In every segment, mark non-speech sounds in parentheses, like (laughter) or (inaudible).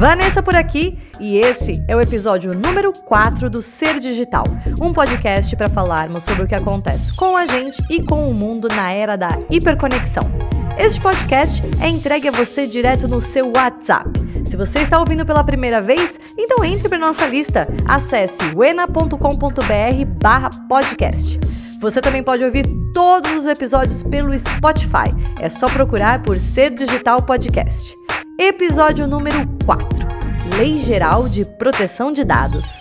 Vanessa por aqui e esse é o episódio número 4 do Ser Digital, um podcast para falarmos sobre o que acontece com a gente e com o mundo na era da hiperconexão. Este podcast é entregue a você direto no seu WhatsApp. Se você está ouvindo pela primeira vez, então entre para nossa lista. Acesse wena.com.br/podcast. Você também pode ouvir todos os episódios pelo Spotify. É só procurar por Ser Digital Podcast. Episódio número 4 Lei Geral de Proteção de Dados.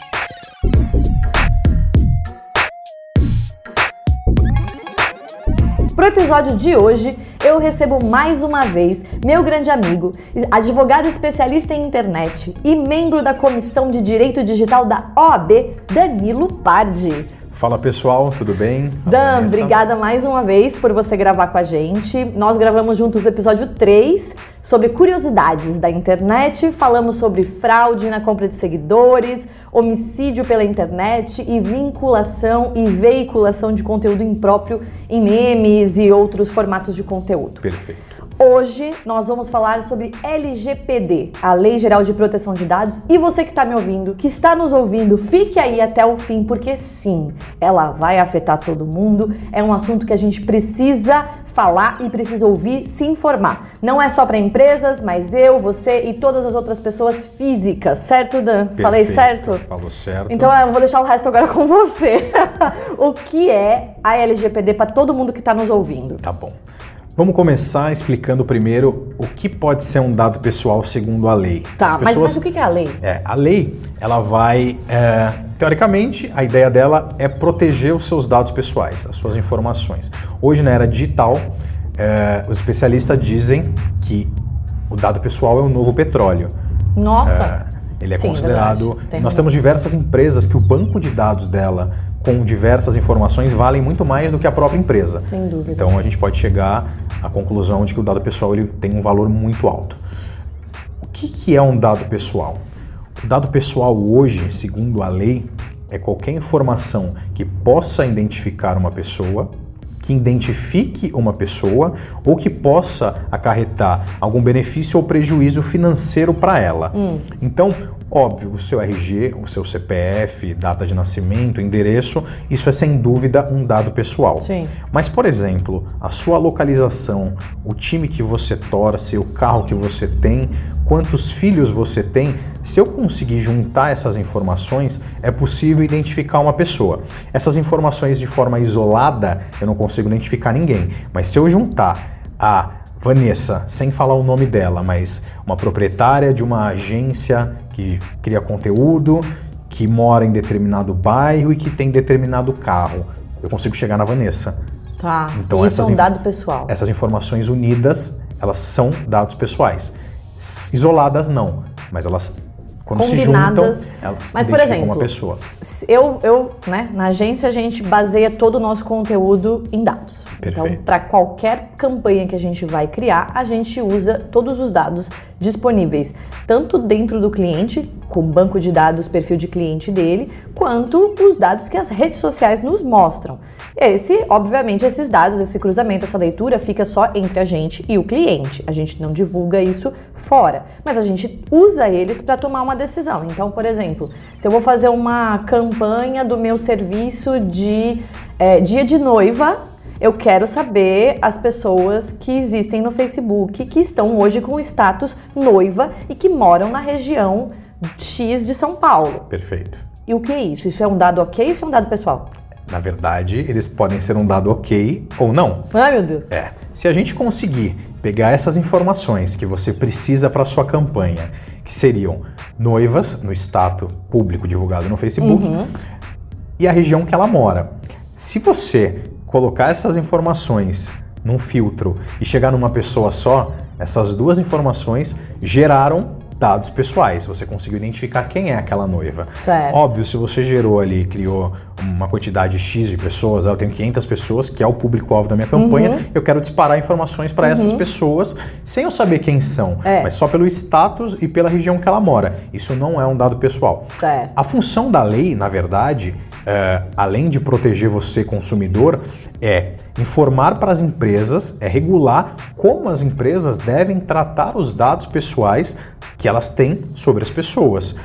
Para o episódio de hoje, eu recebo mais uma vez meu grande amigo, advogado especialista em internet e membro da Comissão de Direito Digital da OAB, Danilo Pardi. Fala pessoal, tudo bem? Dan, obrigada mais uma vez por você gravar com a gente. Nós gravamos juntos o episódio 3 sobre curiosidades da internet, falamos sobre fraude na compra de seguidores, homicídio pela internet e vinculação e veiculação de conteúdo impróprio em memes e outros formatos de conteúdo. Perfeito. Hoje nós vamos falar sobre LGPD, a Lei Geral de Proteção de Dados. E você que está me ouvindo, que está nos ouvindo, fique aí até o fim, porque sim, ela vai afetar todo mundo. É um assunto que a gente precisa falar e precisa ouvir, se informar. Não é só para empresas, mas eu, você e todas as outras pessoas físicas, certo, Dan? Perfeito. Falei certo? Falou certo. Então eu vou deixar o resto agora com você. (laughs) o que é a LGPD para todo mundo que está nos ouvindo? Tá bom. Vamos começar explicando primeiro o que pode ser um dado pessoal segundo a lei. Tá, pessoas, mas, mas, o que é a lei? É, a lei, ela vai, é, teoricamente, a ideia dela é proteger os seus dados pessoais, as suas informações. Hoje, na era digital, é, os especialistas dizem que o dado pessoal é o novo petróleo. Nossa! É, ele é Sim, considerado. Nós temos diversas empresas que o banco de dados dela com diversas informações valem muito mais do que a própria empresa. Sem dúvida. Então a gente pode chegar à conclusão de que o dado pessoal ele tem um valor muito alto. O que, que é um dado pessoal? O dado pessoal hoje, segundo a lei, é qualquer informação que possa identificar uma pessoa, que identifique uma pessoa ou que possa acarretar algum benefício ou prejuízo financeiro para ela. Hum. Então, Óbvio, o seu RG, o seu CPF, data de nascimento, endereço, isso é sem dúvida um dado pessoal. Sim. Mas, por exemplo, a sua localização, o time que você torce, o carro que você tem, quantos filhos você tem, se eu conseguir juntar essas informações, é possível identificar uma pessoa. Essas informações de forma isolada, eu não consigo identificar ninguém, mas se eu juntar a Vanessa, sem falar o nome dela, mas uma proprietária de uma agência que cria conteúdo, que mora em determinado bairro e que tem determinado carro. Eu consigo chegar na Vanessa. Tá. Então isso é um dado pessoal. Essas informações unidas, elas são dados pessoais. Isoladas não, mas elas quando combinadas. se juntam, Mas por exemplo, uma pessoa. Eu, eu, né, na agência a gente baseia todo o nosso conteúdo em dados. Perfeito. Então, para qualquer campanha que a gente vai criar, a gente usa todos os dados disponíveis, tanto dentro do cliente, com banco de dados, perfil de cliente dele, quanto os dados que as redes sociais nos mostram. Esse, obviamente, esses dados, esse cruzamento, essa leitura fica só entre a gente e o cliente. A gente não divulga isso fora, mas a gente usa eles para tomar uma decisão. Então, por exemplo, se eu vou fazer uma campanha do meu serviço de é, dia de noiva, eu quero saber as pessoas que existem no Facebook que estão hoje com o status noiva e que moram na região X de São Paulo. Perfeito. E o que é isso? Isso é um dado ok ou isso é um dado pessoal? Na verdade, eles podem ser um dado ok ou não. Ai, meu Deus. É. Se a gente conseguir pegar essas informações que você precisa para sua campanha, que seriam noivas no status público divulgado no Facebook, uhum. e a região que ela mora. Se você colocar essas informações num filtro e chegar numa pessoa só, essas duas informações geraram dados pessoais. Você conseguiu identificar quem é aquela noiva. Certo. Óbvio, se você gerou ali, criou uma quantidade X de pessoas, eu tenho 500 pessoas, que é o público-alvo da minha campanha, uhum. eu quero disparar informações para uhum. essas pessoas, sem eu saber quem são, é. mas só pelo status e pela região que ela mora. Isso não é um dado pessoal. Certo. A função da lei, na verdade, é, além de proteger você, consumidor, é Informar para as empresas é regular como as empresas devem tratar os dados pessoais que elas têm sobre as pessoas. Uh,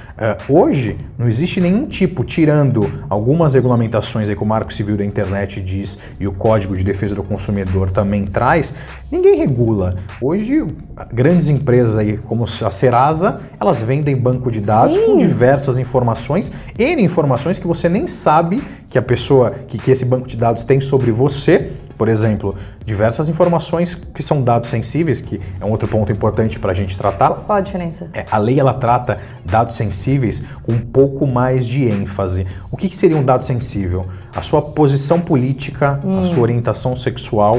hoje, não existe nenhum tipo, tirando algumas regulamentações aí que o Marco Civil da Internet diz e o Código de Defesa do Consumidor também traz, ninguém regula. Hoje, grandes empresas aí como a Serasa, elas vendem banco de dados Sim. com diversas informações, N informações que você nem sabe que a pessoa, que, que esse banco de dados tem sobre você, por exemplo, diversas informações que são dados sensíveis, que é um outro ponto importante para a gente tratar. Qual a diferença? É, a lei ela trata dados sensíveis com um pouco mais de ênfase. O que, que seria um dado sensível? A sua posição política, hum. a sua orientação sexual.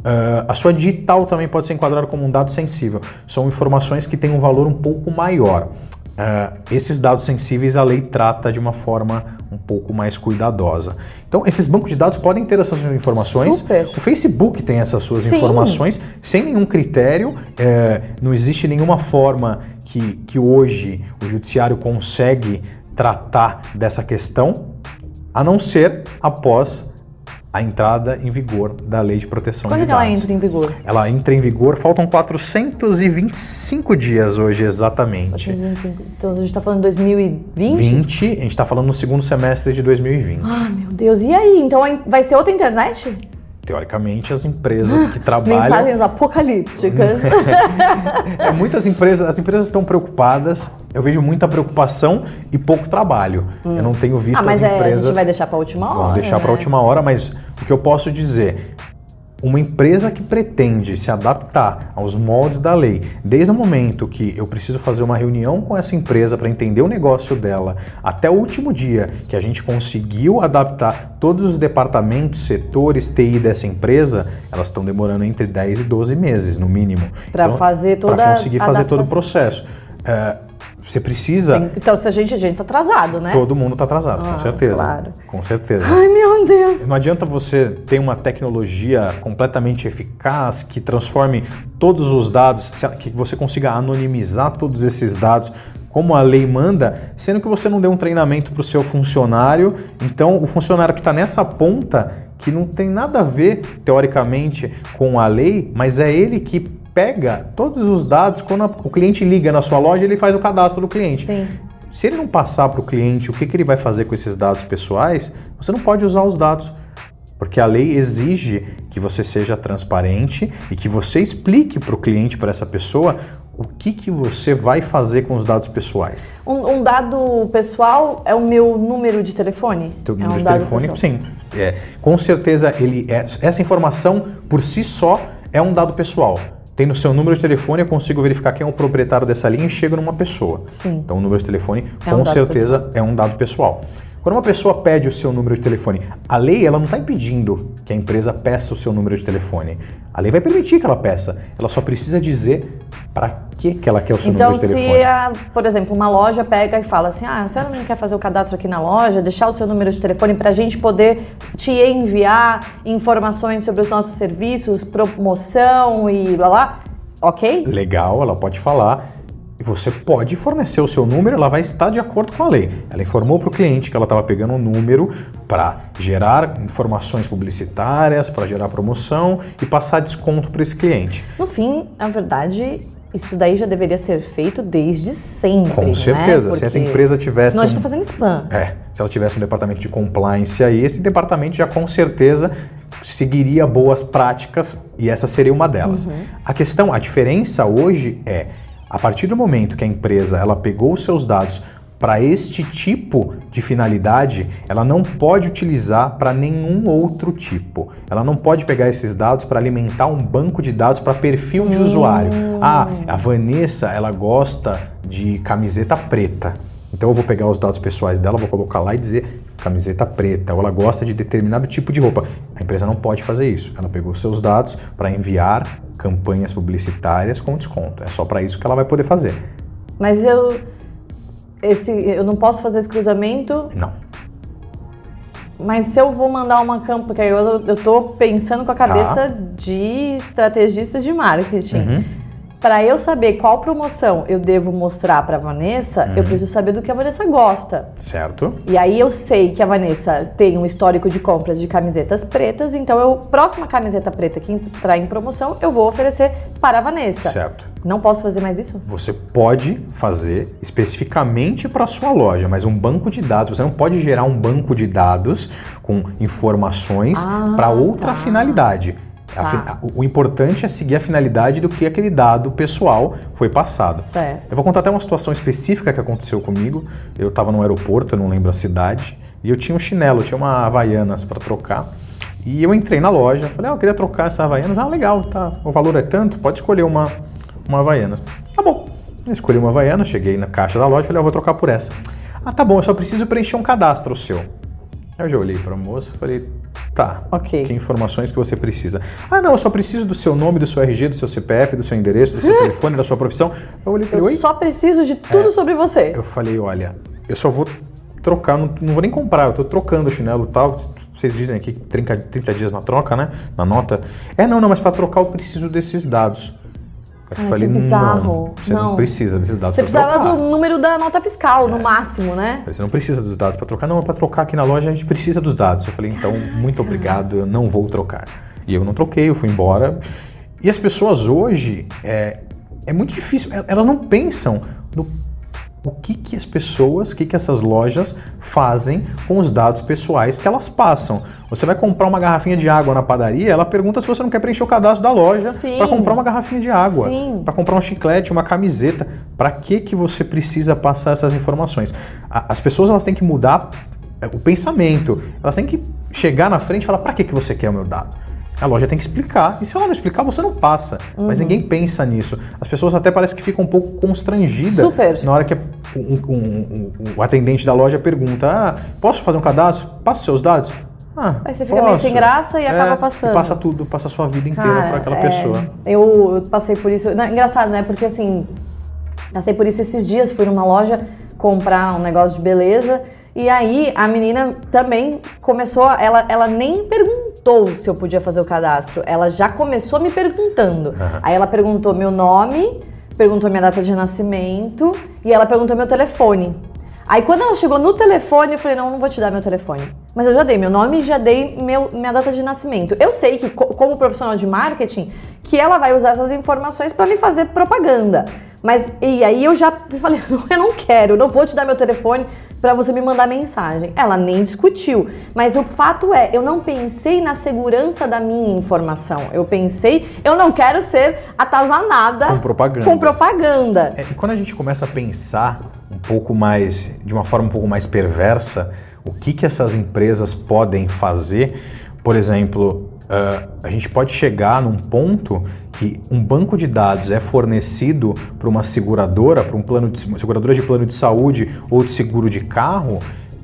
Uh, a sua digital também pode ser enquadrada como um dado sensível. São informações que têm um valor um pouco maior. Uh, esses dados sensíveis a lei trata de uma forma um pouco mais cuidadosa. Então, esses bancos de dados podem ter essas informações. Super. O Facebook tem essas suas Sim. informações sem nenhum critério. É, não existe nenhuma forma que, que hoje o judiciário consegue tratar dessa questão, a não ser após a entrada em vigor da Lei de Proteção Quando de Dados. Quando ela entra em vigor? Ela entra em vigor, faltam 425 dias hoje exatamente. 425. Então a gente está falando de 2020? 20, a gente está falando no segundo semestre de 2020. Ah, meu Deus. E aí? Então vai ser outra internet? Teoricamente, as empresas que trabalham. (laughs) Mensagens apocalípticas. (laughs) é, muitas empresas, as empresas estão preocupadas. Eu vejo muita preocupação e pouco trabalho. Hum. Eu não tenho visto ah, mas as empresas. É, a gente vai deixar para última hora. Vão deixar né? para a última hora, mas o que eu posso dizer uma empresa que pretende se adaptar aos moldes da lei, desde o momento que eu preciso fazer uma reunião com essa empresa para entender o negócio dela, até o último dia que a gente conseguiu adaptar todos os departamentos, setores, TI dessa empresa, elas estão demorando entre 10 e 12 meses, no mínimo. Para então, fazer toda Para conseguir fazer todo o processo. É, você precisa. Tem, então, se a gente, a gente tá atrasado, né? Todo mundo tá atrasado, ah, com certeza. Claro. Com certeza. Ai, meu Deus. Não adianta você ter uma tecnologia completamente eficaz que transforme todos os dados, que você consiga anonimizar todos esses dados como a lei manda, sendo que você não deu um treinamento para o seu funcionário. Então, o funcionário que está nessa ponta, que não tem nada a ver, teoricamente, com a lei, mas é ele que pega todos os dados, quando o cliente liga na sua loja, ele faz o cadastro do cliente. Sim. Se ele não passar para o cliente o que, que ele vai fazer com esses dados pessoais, você não pode usar os dados. Porque a lei exige que você seja transparente e que você explique para o cliente, para essa pessoa, o que, que você vai fazer com os dados pessoais. Um, um dado pessoal é o meu número de telefone? Teu é número um de telefone, pessoal. sim. É, com certeza ele é, essa informação por si só é um dado pessoal tem no seu número de telefone, eu consigo verificar quem é o proprietário dessa linha e chego numa pessoa. Sim. Então o número de telefone, é com um certeza, pessoal. é um dado pessoal. Quando uma pessoa pede o seu número de telefone, a lei ela não está impedindo que a empresa peça o seu número de telefone. A lei vai permitir que ela peça. Ela só precisa dizer para que, que ela quer o seu então, número de telefone. Então, se, por exemplo, uma loja pega e fala assim, ah, a senhora não quer fazer o cadastro aqui na loja, deixar o seu número de telefone para a gente poder te enviar informações sobre os nossos serviços, promoção e blá blá, ok? Legal, ela pode falar. E você pode fornecer o seu número, ela vai estar de acordo com a lei. Ela informou para o cliente que ela estava pegando um número para gerar informações publicitárias, para gerar promoção e passar desconto para esse cliente. No fim, na verdade, isso daí já deveria ser feito desde sempre. Com certeza. Né? Se essa empresa tivesse. Senão a gente está fazendo spam. É. Se ela tivesse um departamento de compliance aí, esse departamento já com certeza seguiria boas práticas e essa seria uma delas. Uhum. A questão, a diferença hoje é a partir do momento que a empresa ela pegou os seus dados para este tipo de finalidade, ela não pode utilizar para nenhum outro tipo. Ela não pode pegar esses dados para alimentar um banco de dados para perfil de usuário. Hum. Ah, a Vanessa, ela gosta de camiseta preta. Então eu vou pegar os dados pessoais dela, vou colocar lá e dizer camiseta preta, ou ela gosta de determinado tipo de roupa. A empresa não pode fazer isso. Ela pegou seus dados para enviar campanhas publicitárias com desconto. É só para isso que ela vai poder fazer. Mas eu esse eu não posso fazer esse cruzamento? Não. Mas se eu vou mandar uma campanha, eu, eu tô pensando com a cabeça tá. de estrategistas de marketing. Uhum. Para eu saber qual promoção eu devo mostrar para Vanessa, Uhum. eu preciso saber do que a Vanessa gosta. Certo? E aí eu sei que a Vanessa tem um histórico de compras de camisetas pretas, então eu próxima camiseta preta que entrar em promoção, eu vou oferecer para a Vanessa. Certo. Não posso fazer mais isso? Você pode fazer especificamente para sua loja, mas um banco de dados, você não pode gerar um banco de dados com informações Ah, para outra tá. finalidade. Tá. a- o importante é seguir a finalidade do que aquele dado pessoal foi passado. Certo. Eu vou contar até uma situação específica que aconteceu comigo. Eu estava no aeroporto, eu não lembro a cidade, e eu tinha um chinelo, tinha uma Havaianas para trocar. E eu entrei na loja, falei, ah, eu queria trocar essa Havaianas. Ah, legal, tá. O valor é tanto, pode escolher uma, uma Havaianas. Tá bom. Eu escolhi uma Havaianas, cheguei na caixa da loja, falei, ah, eu vou trocar por essa. Ah, tá bom, eu só preciso preencher um cadastro seu. Aí Eu já olhei para a moça e falei, tá. Ok. Que informações que você precisa? Ah, não, eu só preciso do seu nome, do seu RG, do seu CPF, do seu endereço, do seu (laughs) telefone, da sua profissão. Eu olhei e falei, Eu oi? só preciso de tudo sobre você. Eu falei, olha, eu só vou trocar, não, não vou nem comprar, eu tô trocando o chinelo e tal. Vocês dizem aqui que 30, 30 dias na troca, né? Na nota. É, não, não, mas para trocar eu preciso desses dados. Eu Ai, falei, que não, bizarro. você não. Não. precisa desses dados Você precisava trocar. do número da nota fiscal, É. no máximo, né? Você não precisa dos dados para trocar. Não, para trocar aqui na loja a gente precisa dos dados. Eu falei, então, muito obrigado, eu não vou trocar. E eu não troquei, eu fui embora. E as pessoas hoje, é, é muito difícil, el- elas não pensam no o que, que as pessoas, o que, que essas lojas fazem com os dados pessoais que elas passam. Você vai comprar uma garrafinha de água na padaria, ela pergunta se você não quer preencher o cadastro da loja para comprar uma garrafinha de água, para comprar um chiclete, uma camiseta. Para que que você precisa passar essas informações? As pessoas elas têm que mudar é, o pensamento. Elas têm que chegar na frente e falar: para que que você quer o meu dado? A loja tem que explicar. E se ela não explicar, você não passa. Mas Uhum. ninguém pensa nisso. As pessoas até parecem que ficam um pouco constrangidas Super. na hora que um- um- o atendente da loja pergunta: ah, posso fazer um cadastro? Passa seus dados? Ah, Aí você fica meio sem graça e acaba passando. Passa tudo, passa a sua vida inteira para aquela é, pessoa. Eu, eu passei por isso. Não, é engraçado, né? Porque assim, passei por isso esses dias. Fui numa loja comprar um negócio de beleza. E aí a menina também começou. Ela, ela nem perguntou se eu podia fazer o cadastro. Ela já começou me perguntando. Aham. Aí ela perguntou meu nome, perguntou minha data de nascimento e ela perguntou meu telefone. Aí quando ela chegou no telefone, eu falei, não, não vou te dar meu telefone. Mas eu já dei meu nome e já dei meu, minha data de nascimento. Eu sei que, co- como profissional de marketing, que ela vai usar essas informações para me fazer propaganda. Mas, e aí eu já falei, (laughs) "Não, eu não quero, não vou te dar meu telefone para você me mandar mensagem. Ela nem discutiu. Mas o fato é, eu não pensei na segurança da minha informação. Eu pensei, eu não quero ser atazanada Com propagandas. com propaganda. É, e quando a gente começa a pensar um pouco mais, de uma forma um pouco mais perversa, o que, que essas empresas podem fazer, por exemplo, ah, a gente pode chegar num ponto que um banco de dados é fornecido para uma seguradora, para um plano de seguradora de plano de saúde ou de seguro de carro,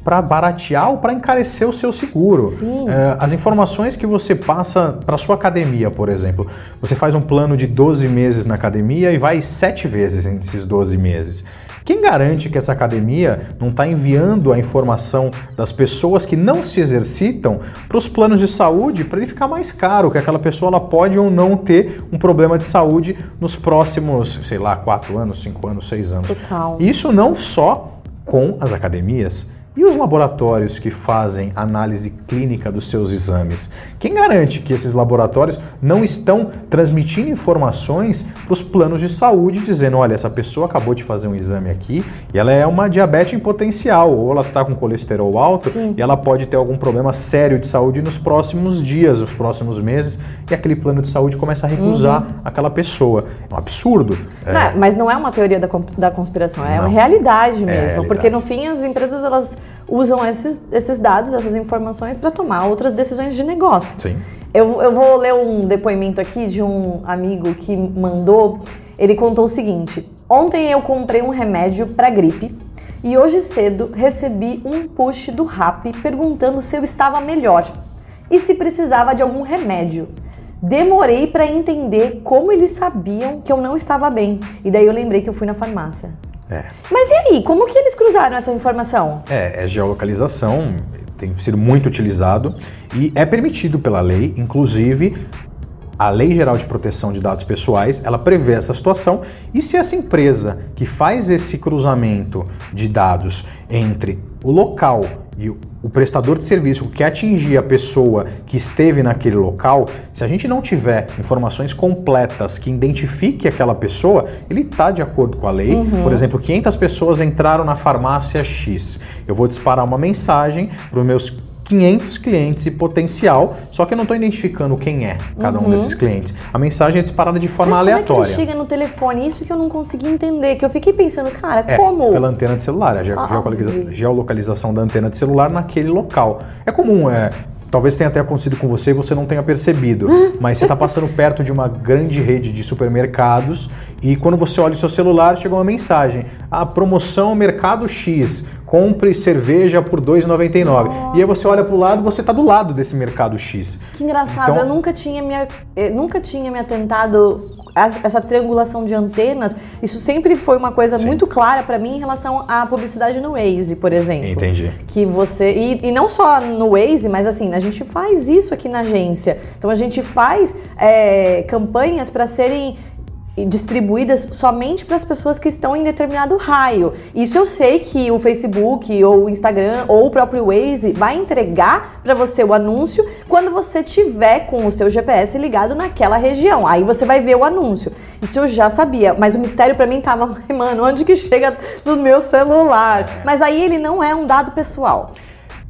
para baratear ou para encarecer o seu seguro. Sim. É, as informações que você passa para sua academia, por exemplo, você faz um plano de 12 meses na academia e vai sete vezes nesses 12 meses. Quem garante que essa academia não está enviando a informação das pessoas que não se exercitam para os planos de saúde para ele ficar mais caro, que aquela pessoa ela pode ou não ter um problema de saúde nos próximos, sei lá, 4 anos, 5 anos, 6 anos. Total. Isso não só com as academias. E os laboratórios que fazem análise clínica dos seus exames? Quem garante que esses laboratórios não estão transmitindo informações para os planos de saúde, dizendo: olha, essa pessoa acabou de fazer um exame aqui e ela é uma diabetes em potencial, ou ela está com colesterol alto Sim. e ela pode ter algum problema sério de saúde nos próximos dias, nos próximos meses, e aquele plano de saúde começa a recusar Uhum. aquela pessoa. É um absurdo. É, Não é, mas não é uma teoria da, da conspiração, é Não. uma realidade mesmo. realidade. Porque no fim as empresas elas usam esses, esses dados, essas informações para tomar outras decisões de negócio. Sim. Eu, eu vou ler um depoimento aqui de um amigo que mandou. Ele contou o seguinte: Ontem eu comprei um remédio para gripe e hoje cedo recebi um push do Rap perguntando se eu estava melhor e se precisava de algum remédio. Demorei para entender como eles sabiam que eu não estava bem. E daí eu lembrei que eu fui na farmácia. É. Mas e aí, como que eles cruzaram essa informação? É, é geolocalização, tem sido muito utilizado e é permitido pela lei, inclusive a Lei Geral de Proteção de Dados Pessoais, ela prevê essa situação e se essa empresa que faz esse cruzamento de dados entre o local e o prestador de serviço que quer atingir a pessoa que esteve naquele local, se a gente não tiver informações completas que identifique aquela pessoa, ele está de acordo com a lei. Uhum. Por exemplo, 500 pessoas entraram na farmácia X. Eu vou disparar uma mensagem para os meus 500 clientes e potencial, só que eu não estou identificando quem é cada uhum. um desses clientes. A mensagem é disparada de forma Mas aleatória. Como é que ele chega no telefone? Isso que eu não consegui entender, que eu fiquei pensando, cara, é, como? Pela antena de celular, a geolocalização da antena de celular naquele local. É comum, é, Talvez tenha até acontecido com você e você não tenha percebido, (laughs) mas você está passando perto de uma grande rede de supermercados e quando você olha o seu celular chega uma mensagem: a promoção Mercado X compre cerveja por R$ 2,99. E aí você olha para o lado, você está do lado desse mercado X. Que engraçado, então, eu nunca tinha me, eu nunca tinha me atentado essa triangulação de antenas, isso sempre foi uma coisa Sim. muito clara para mim em relação à publicidade no Waze, por exemplo. Entendi. Que você e, e, não só no Waze, mas assim a gente faz isso aqui na agência. Então a gente faz é, campanhas para serem distribuídas somente para as pessoas que estão em determinado raio. Isso eu sei que o Facebook ou o Instagram ou o próprio Waze vai entregar para você o anúncio quando você tiver com o seu GPS ligado naquela região. Aí você vai ver o anúncio. Isso eu já sabia, mas o mistério para mim tava, (laughs) mano, onde que chega no meu celular? Mas aí ele não é um dado pessoal.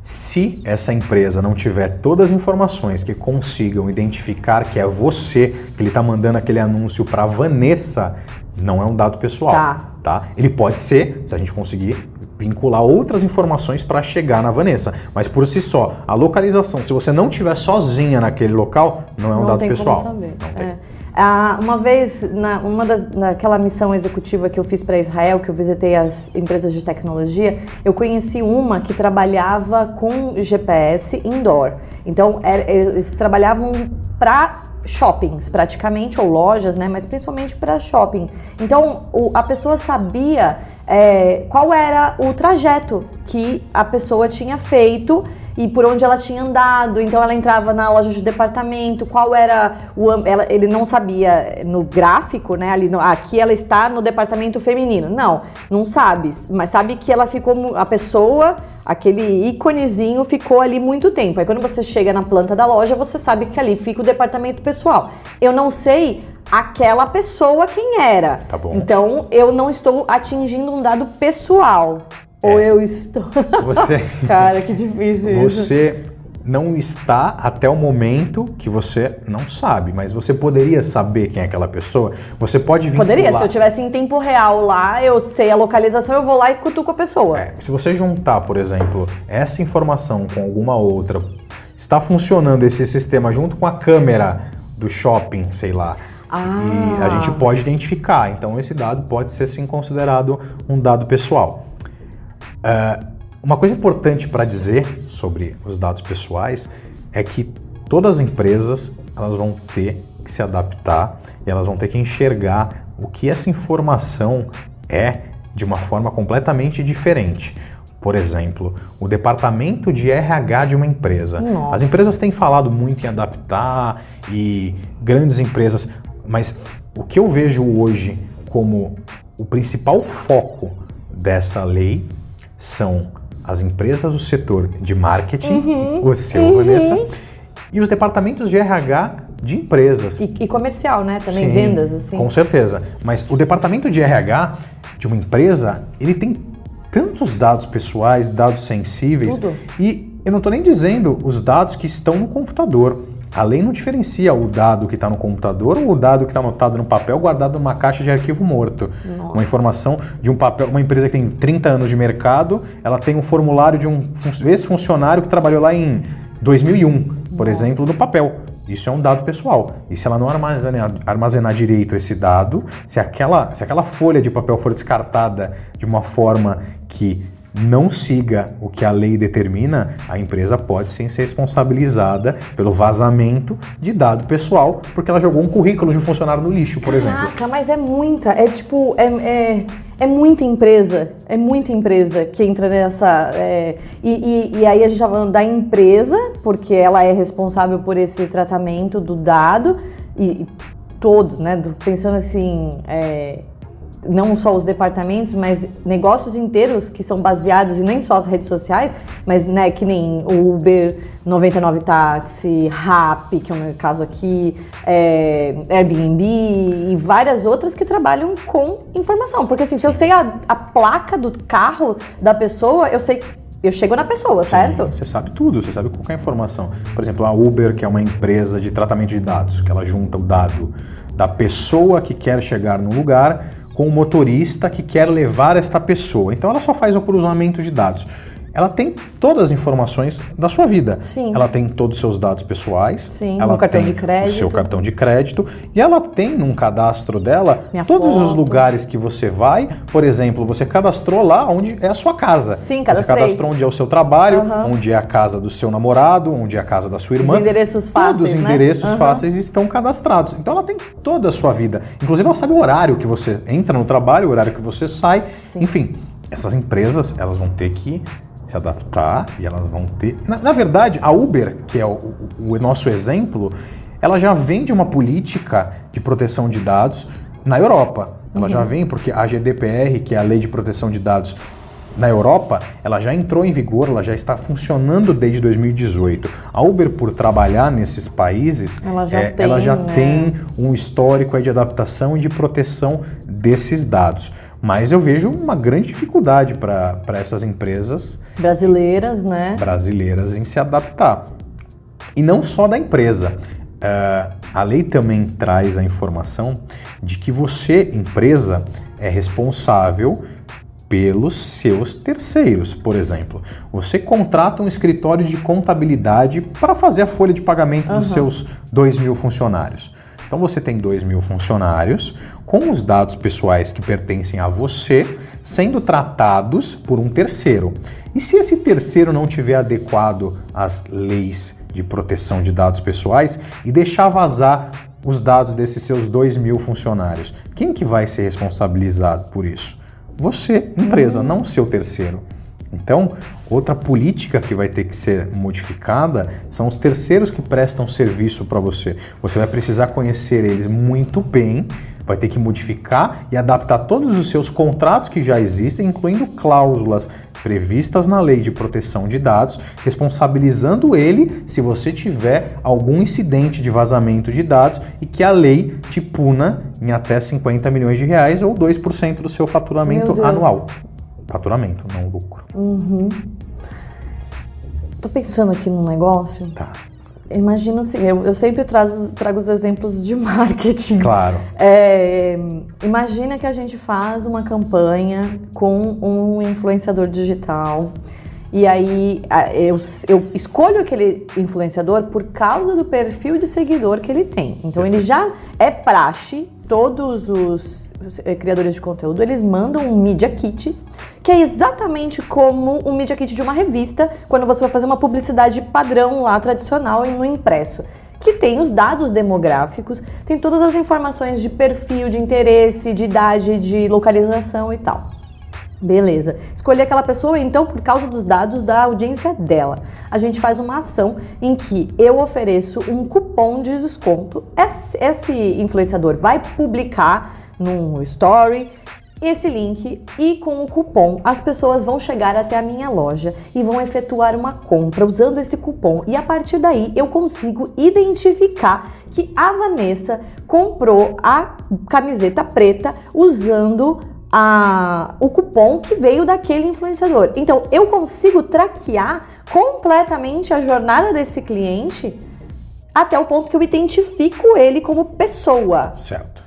Se essa empresa não tiver todas as informações que consigam identificar que é você que ele está mandando aquele anúncio para Vanessa, não é um dado pessoal. Tá. tá. Ele pode ser, se a gente conseguir vincular outras informações para chegar na Vanessa, mas por si só, a localização, se você não estiver sozinha naquele local, não é um não dado pessoal. Como saber. Não tem. É. Ah, uma vez, na, uma das, naquela missão executiva que eu fiz para Israel, que eu visitei as empresas de tecnologia, eu conheci uma que trabalhava com GPS indoor. Então, era, eles trabalhavam para shoppings, praticamente, ou lojas, né? Mas principalmente para shopping. Então, o, a pessoa sabia é, qual era o trajeto que a pessoa tinha feito e por onde ela tinha andado. Então ela entrava na loja de departamento, qual era o ela, ele não sabia no gráfico, né? Ali no, aqui ela está no departamento feminino. Não, não sabe, mas sabe que ela ficou a pessoa, aquele íconezinho ficou ali muito tempo. Aí quando você chega na planta da loja, você sabe que ali fica o departamento pessoal. Eu não sei aquela pessoa quem era. Tá bom. Então eu não estou atingindo um dado pessoal. Ou é. eu estou. Você. (laughs) Cara, que difícil isso. Você não está até o momento que você não sabe, mas você poderia saber quem é aquela pessoa. Você pode vir. Poderia, se eu tivesse em tempo real lá, eu sei a localização, eu vou lá e cutuco a pessoa. É, se você juntar, por exemplo, essa informação com alguma outra, está funcionando esse sistema junto com a câmera do shopping, sei lá. Ah. E a gente pode identificar. Então esse dado pode ser sim considerado um dado pessoal. Uh, uma coisa importante para dizer sobre os dados pessoais é que todas as empresas elas vão ter que se adaptar e elas vão ter que enxergar o que essa informação é de uma forma completamente diferente. Por exemplo, o departamento de RH de uma empresa. Nossa. As empresas têm falado muito em adaptar e grandes empresas, mas o que eu vejo hoje como o principal foco dessa lei são as empresas do setor de marketing, uhum, o seu, uhum. Vanessa, e os departamentos de RH de empresas. E, e comercial, né? Também Sim, vendas, assim. Com certeza. Mas o departamento de RH de uma empresa, ele tem tantos dados pessoais, dados sensíveis, Tudo. e eu não estou nem dizendo os dados que estão no computador. A lei não diferencia o dado que está no computador ou o dado que está anotado no papel guardado numa caixa de arquivo morto. Nossa. Uma informação de um papel, uma empresa que tem 30 anos de mercado, ela tem um formulário de um ex-funcionário que trabalhou lá em 2001, por Nossa. exemplo, no papel. Isso é um dado pessoal. E se ela não armazenar, armazenar direito esse dado, se aquela, se aquela folha de papel for descartada de uma forma que não siga o que a lei determina, a empresa pode sim ser responsabilizada pelo vazamento de dado pessoal, porque ela jogou um currículo de um funcionário no lixo, por Caraca, exemplo. Caraca, mas é muita, é tipo, é, é, é, muita empresa, é muita empresa que entra nessa. É, e, e, e, aí a gente tá falando da empresa, porque ela é responsável por esse tratamento do dado e, e todo, né? Pensando assim, é, não só os departamentos, mas negócios inteiros que são baseados, e nem só as redes sociais, mas né, que nem Uber, 99 Táxi, Rappi, que é o meu caso aqui, é, Airbnb e várias outras que trabalham com informação. Porque assim, se eu sei a, a placa do carro da pessoa, eu sei eu chego na pessoa, certo? Sim, você sabe tudo, você sabe qualquer informação. Por exemplo, a Uber, que é uma empresa de tratamento de dados, que ela junta o dado da pessoa que quer chegar no lugar com o motorista que quer levar esta pessoa. Então ela só faz o cruzamento de dados ela tem todas as informações da sua vida. Sim. Ela tem todos os seus dados pessoais. Sim, ela cartão tem de crédito. O seu cartão de crédito. E ela tem num cadastro dela Minha todos foto. os lugares que você vai. Por exemplo, você cadastrou lá onde é a sua casa. Sim, Você cadastrei. cadastrou onde é o seu trabalho, Aham. onde é a casa do seu namorado, onde é a casa da sua irmã. Os endereços fáceis, Todos os né? endereços Aham. fáceis estão cadastrados. Então ela tem toda a sua vida. Inclusive ela sabe o horário que você entra no trabalho, o horário que você sai. Sim. Enfim, essas empresas elas vão ter que se adaptar e elas vão ter. Na, na verdade, a Uber, que é o, o- o nosso exemplo, ela já vem de uma política de proteção de dados na Europa. Ela já vem porque a GDPR, que é a Lei de Proteção de Dados na Europa, ela já entrou em vigor, ela já está funcionando desde 2018. A Uber, por trabalhar nesses países, Ela já é, tem, ela já né? tem um histórico de adaptação e de proteção desses dados. Mas eu vejo uma grande dificuldade para essas empresas Brasileiras, né? brasileiras em se adaptar. E não só da empresa. É, a lei também traz a informação de que você, empresa, é responsável pelos seus terceiros. Por exemplo, você contrata um escritório de contabilidade para fazer a folha de pagamento dos Aham. seus 2 mil funcionários. Então você tem 2 mil funcionários com os dados pessoais que pertencem a você sendo tratados por um terceiro. E se esse terceiro não tiver adequado às leis de proteção de dados pessoais e deixar vazar os dados desses seus 2 mil funcionários, quem que vai ser responsabilizado por isso? Você, empresa, não seu terceiro. Então, outra política que vai ter que ser modificada são os terceiros que prestam serviço para você. Você vai precisar conhecer eles muito bem, vai ter que modificar e adaptar todos os seus contratos que já existem, incluindo cláusulas previstas na lei de proteção de dados, responsabilizando ele se você tiver algum incidente de vazamento de dados e que a lei te puna em até 50 milhões de reais ou 2% do seu faturamento anual. Faturamento, não lucro. Tô pensando aqui num negócio. Tá. Imagina assim, eu, eu sempre trago, trago os exemplos de (laughs) marketing. Claro. É, imagina que a gente faz uma campanha com um influenciador digital. E aí eu, eu escolho aquele influenciador por causa do perfil de seguidor que ele tem. Então ele já é praxe, todos os eh, criadores de conteúdo, eles mandam um Media Kit, que é exatamente como um Media Kit de uma revista, quando você vai fazer uma publicidade padrão lá, tradicional e no impresso que tem os dados demográficos, tem todas as informações de perfil, de interesse, de idade, de localização e tal. Beleza. Escolhi aquela pessoa, então, por causa dos dados da audiência dela. A gente faz uma ação em que eu ofereço um cupom de desconto. Esse, esse influenciador vai publicar num story esse link e com o cupom as pessoas vão chegar até a minha loja e vão efetuar uma compra usando esse cupom e a partir daí eu consigo identificar que a Vanessa comprou a camiseta preta usando a- o cupom que veio daquele influenciador. Então eu consigo traquear completamente a jornada desse cliente até o ponto que eu identifico ele como pessoa. Certo.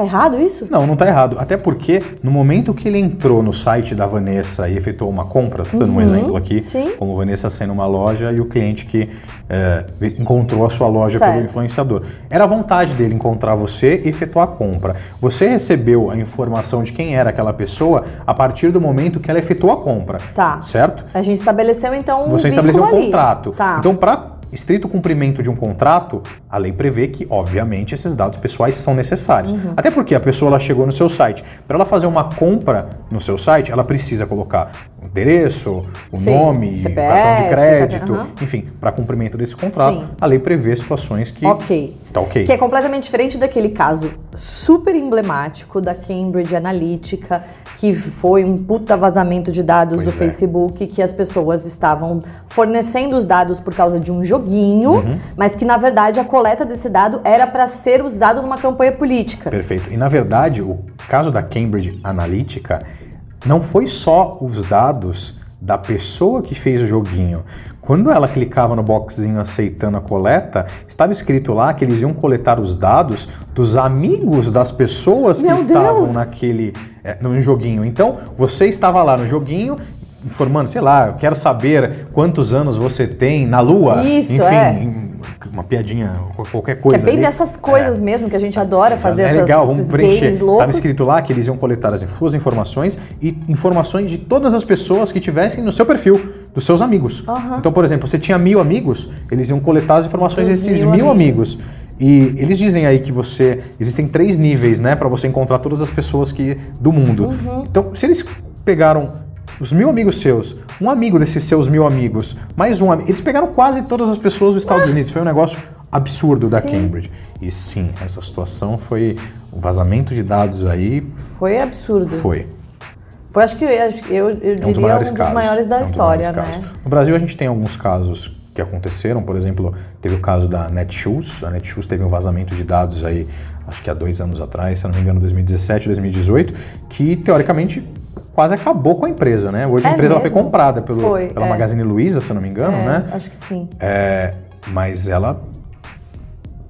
Tá errado isso? Não, não tá errado. Até porque no momento que ele entrou no site da Vanessa e efetuou uma compra, tô dando um Uhum, exemplo aqui, sim. como Vanessa sendo uma loja e o cliente que é, encontrou a sua loja Certo. pelo influenciador. Era a vontade dele encontrar você e efetuar a compra. Você recebeu a informação de quem era aquela pessoa a partir do momento que ela efetuou a compra. Tá. Certo? A gente estabeleceu então um Você estabeleceu um ali. contrato. Tá. Então, para estrito cumprimento de um contrato, a lei prevê que, obviamente, esses dados pessoais são necessários. Uhum. Até porque a pessoa ela chegou no seu site. Para ela fazer uma compra no seu site, ela precisa colocar o endereço, o Sim, nome, CPF, cartão de crédito, aham. enfim, para cumprimento desse contrato, Sim. a lei prevê situações que Ok. Tá ok. Que é completamente diferente daquele caso super emblemático da Cambridge Analytica, que foi um puta vazamento de dados Pois do é. Facebook, que as pessoas estavam fornecendo os dados por causa de um joguinho, Uhum. mas que na verdade a coleta desse dado era para ser usado numa campanha política. Perfeito. E na verdade, o caso da Cambridge Analytica não foi só os dados da pessoa que fez o joguinho. Quando ela clicava no boxzinho aceitando a coleta, estava escrito lá que eles iam coletar os dados dos amigos das pessoas que Meu estavam Deus! naquele é, no joguinho. Então, você estava lá no joguinho informando, sei lá, eu quero saber quantos anos você tem na Lua. Isso, Enfim, é. uma piadinha, qualquer Que coisa. é bem ali. dessas coisas mesmo que a gente adora fazer é essas, legal, vamos preencher. Estava escrito lá que eles iam coletar as suas informações e informações de todas as pessoas que tivessem no seu perfil, dos seus amigos. Aham. Então, por exemplo, você tinha mil amigos, eles iam coletar as informações desses mil mil, amigos. E eles dizem aí que você existem três níveis, né, para você encontrar todas as pessoas que do mundo. Uhum. Então, se eles pegaram os mil amigos seus, um amigo desses seus mil amigos, mais um amigo, eles pegaram quase todas as pessoas dos Estados Unidos. Foi um negócio absurdo da. Sim. Cambridge. E sim, essa situação foi um vazamento de dados aí Foi absurdo. foi. Foi, acho que que eu, eu É um dos diria maiores um dos maiores da É um dos história, maiores né? No Brasil a gente tem alguns casos que aconteceram, por exemplo, teve o caso da Netshoes. A Netshoes teve um vazamento de dados aí, acho que há dois anos atrás, se eu não me engano, 2017, 2018, que teoricamente quase acabou com a empresa, né? Hoje a É empresa ela foi comprada pelo, Foi, pela é. Magazine Luiza, se eu não me engano, É, né? Acho que sim. É, mas ela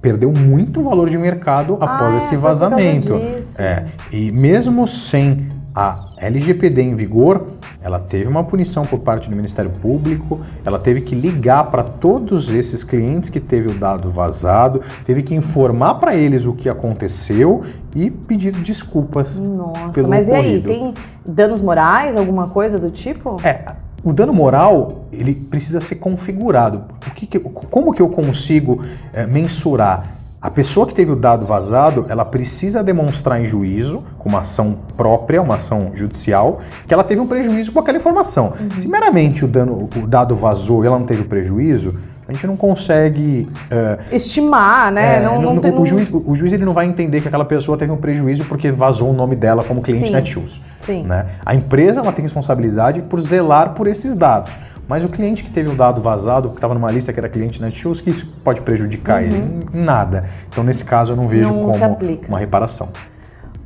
perdeu muito valor de mercado após Ah, esse vazamento. É, e mesmo sem a LGPD em vigor, ela teve uma punição por parte do Ministério Público, ela teve que ligar para todos esses clientes que teve o dado vazado, teve que informar para eles o que aconteceu e pedir desculpas. Nossa, pelo mas e aí? ocorrido. Tem danos morais, alguma coisa do tipo? É, o dano moral ele precisa ser configurado. O que que como que eu consigo é, mensurar? A pessoa que teve o dado vazado, ela precisa demonstrar em juízo, com uma ação própria, uma ação judicial, que ela teve um prejuízo com aquela informação. Se meramente o, dano, o dado vazou e ela não teve prejuízo, a gente não consegue é, Estimar, né? é, não, não- não tem, o, juiz, o juiz ele não vai entender que aquela pessoa teve um prejuízo porque vazou o nome dela como cliente Sim. Netshoes. Sim. Né? A empresa ela tem responsabilidade por zelar por esses dados. Mas o cliente que teve o dado vazado, que estava numa lista que era cliente Netshoes, que isso pode prejudicar ele? Em nada. Então, nesse caso, eu não vejo Uhum. Não como uma reparação.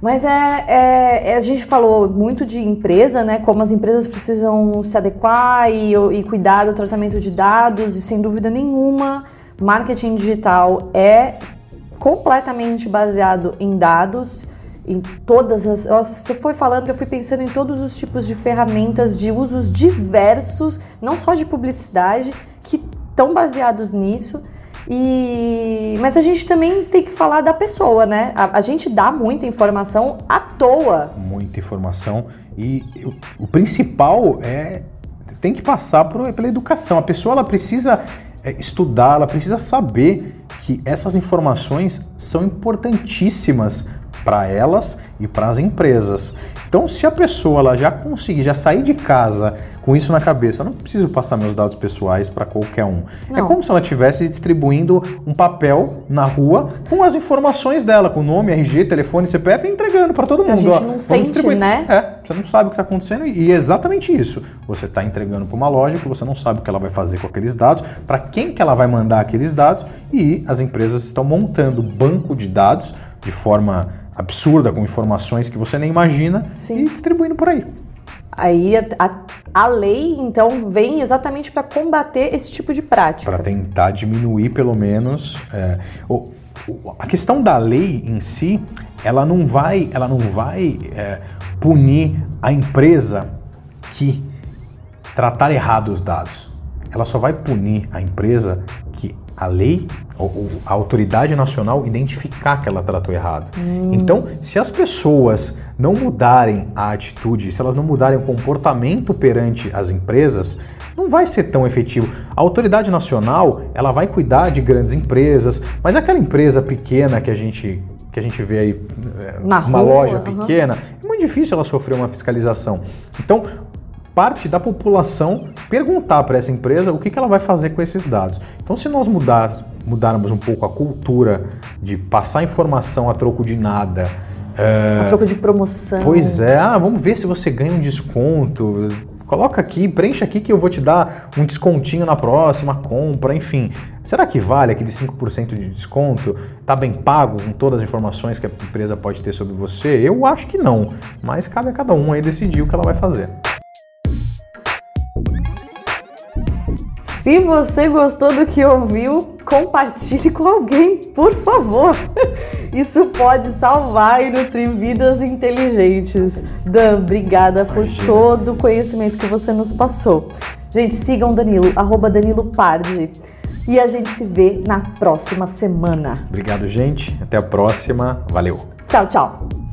Mas é, é- é- A gente falou muito de empresa, né? Como as empresas precisam se adequar e, e cuidar do tratamento de dados, e sem dúvida nenhuma, marketing digital é completamente baseado em dados. Em todas as. Você foi falando eu fui pensando em todos os tipos de ferramentas de usos diversos, não só de publicidade, que estão baseados nisso. E mas a gente também tem que falar da pessoa, né? A, a gente dá muita informação à toa. Muita informação. E o, o principal é. Tem que passar por, pela educação. A pessoa ela precisa é, estudar, ela precisa saber que essas informações são importantíssimas para elas e para as empresas. Então, se a pessoa ela já conseguir, já sair de casa com isso na cabeça, não preciso passar meus dados pessoais para qualquer um. É Não. como se ela estivesse distribuindo um papel na rua com as informações dela, com nome, RG, telefone, CPF, e entregando para todo Que a mundo. gente ó. não Vamos sente, né? É, você não sabe o que está acontecendo e é exatamente isso. Você está entregando para uma loja que você não sabe o que ela vai fazer com aqueles dados, para quem que ela vai mandar aqueles dados e as empresas estão montando banco de dados de forma absurda, com informações que você nem imagina Sim. e distribuindo por aí. Aí a, a- a lei, então, vem exatamente para combater esse tipo de prática. para tentar diminuir pelo menos é, o- o- a questão da lei em si ela não vai ela não vai é, punir a empresa que tratar errado os dados ela só vai punir a empresa que a lei a autoridade nacional identificar que ela tratou errado então se as pessoas não mudarem a atitude se elas não mudarem o comportamento perante as empresas não vai ser tão efetivo. A autoridade nacional, ela vai cuidar de grandes empresas, mas aquela empresa pequena que a gente que a gente vê aí, é, Na uma rua, loja aham. pequena, é muito difícil ela sofrer uma fiscalização. Então, parte da população perguntar para essa empresa o que, que ela vai fazer com esses dados. Então, se nós mudar, mudarmos um pouco a cultura de passar informação a troco de nada. É... A troco de promoção. Pois é, ah, vamos ver se você ganha um desconto. Coloca aqui, preencha aqui que eu vou te dar um descontinho na próxima compra, enfim. Será que vale aquele 5% de desconto? Tá bem pago com todas as informações que a empresa pode ter sobre você? Eu acho que não, mas cabe a cada um aí decidir o que ela vai fazer. Se você gostou do que ouviu, compartilhe com alguém, por favor. (laughs) Isso pode salvar e nutrir vidas inteligentes. Dan, obrigada por todo o conhecimento que você nos passou. Gente, sigam Danilo, arroba Danilo Pardi. E a gente se vê na próxima semana. Obrigado, gente. Até a próxima. Valeu. Tchau, tchau.